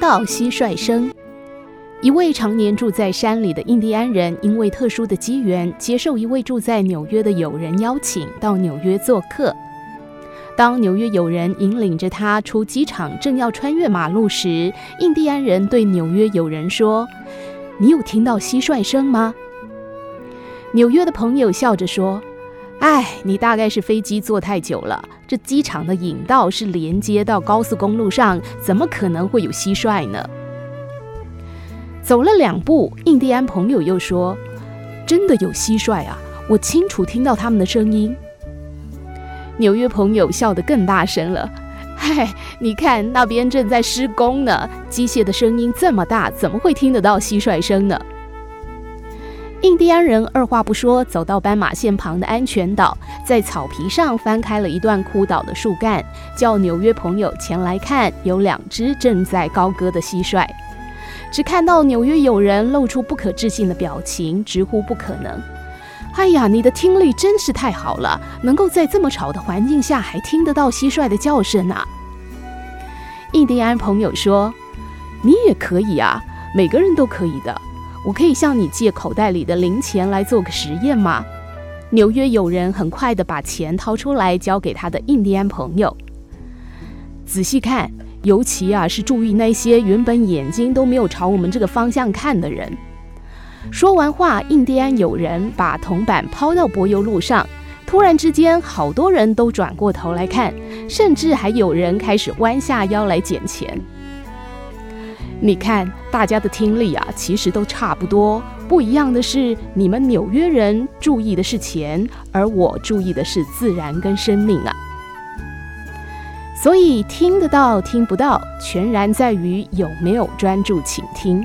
到蟋蟀声。一位常年住在山里的印第安人，因为特殊的机缘，接受一位住在纽约的友人邀请，到纽约做客。当纽约友人引领着他出机场，正要穿越马路时，印第安人对纽约友人说：“你有听到蟋蟀声吗？”纽约的朋友笑着说：“哎，你大概是飞机坐太久了。这机场的引道是连接到高速公路上，怎么可能会有蟋蟀呢？”走了两步，印第安朋友又说：“真的有蟋蟀啊！我清楚听到他们的声音。”纽约朋友笑得更大声了：“嗨，你看那边正在施工呢，机械的声音这么大，怎么会听得到蟋蟀声呢？”印第安人二话不说，走到斑马线旁的安全岛，在草皮上翻开了一段枯倒的树干，叫纽约朋友前来看，有两只正在高歌的蟋蟀。只看到纽约友人露出不可置信的表情，直呼不可能。哎呀，你的听力真是太好了，能够在这么吵的环境下还听得到蟋蟀的叫声啊！印第安朋友说：“你也可以啊，每个人都可以的。我可以向你借口袋里的零钱来做个实验吗？”纽约友人很快地把钱掏出来，交给他的印第安朋友。仔细看。尤其啊，是注意那些原本眼睛都没有朝我们这个方向看的人。说完话，印第安友人把铜板抛到柏油路上，突然之间，好多人都转过头来看，甚至还有人开始弯下腰来捡钱。你看，大家的听力啊，其实都差不多，不一样的是，你们纽约人注意的是钱，而我注意的是自然跟生命啊。所以听得到听不到，全然在于有没有专注倾听。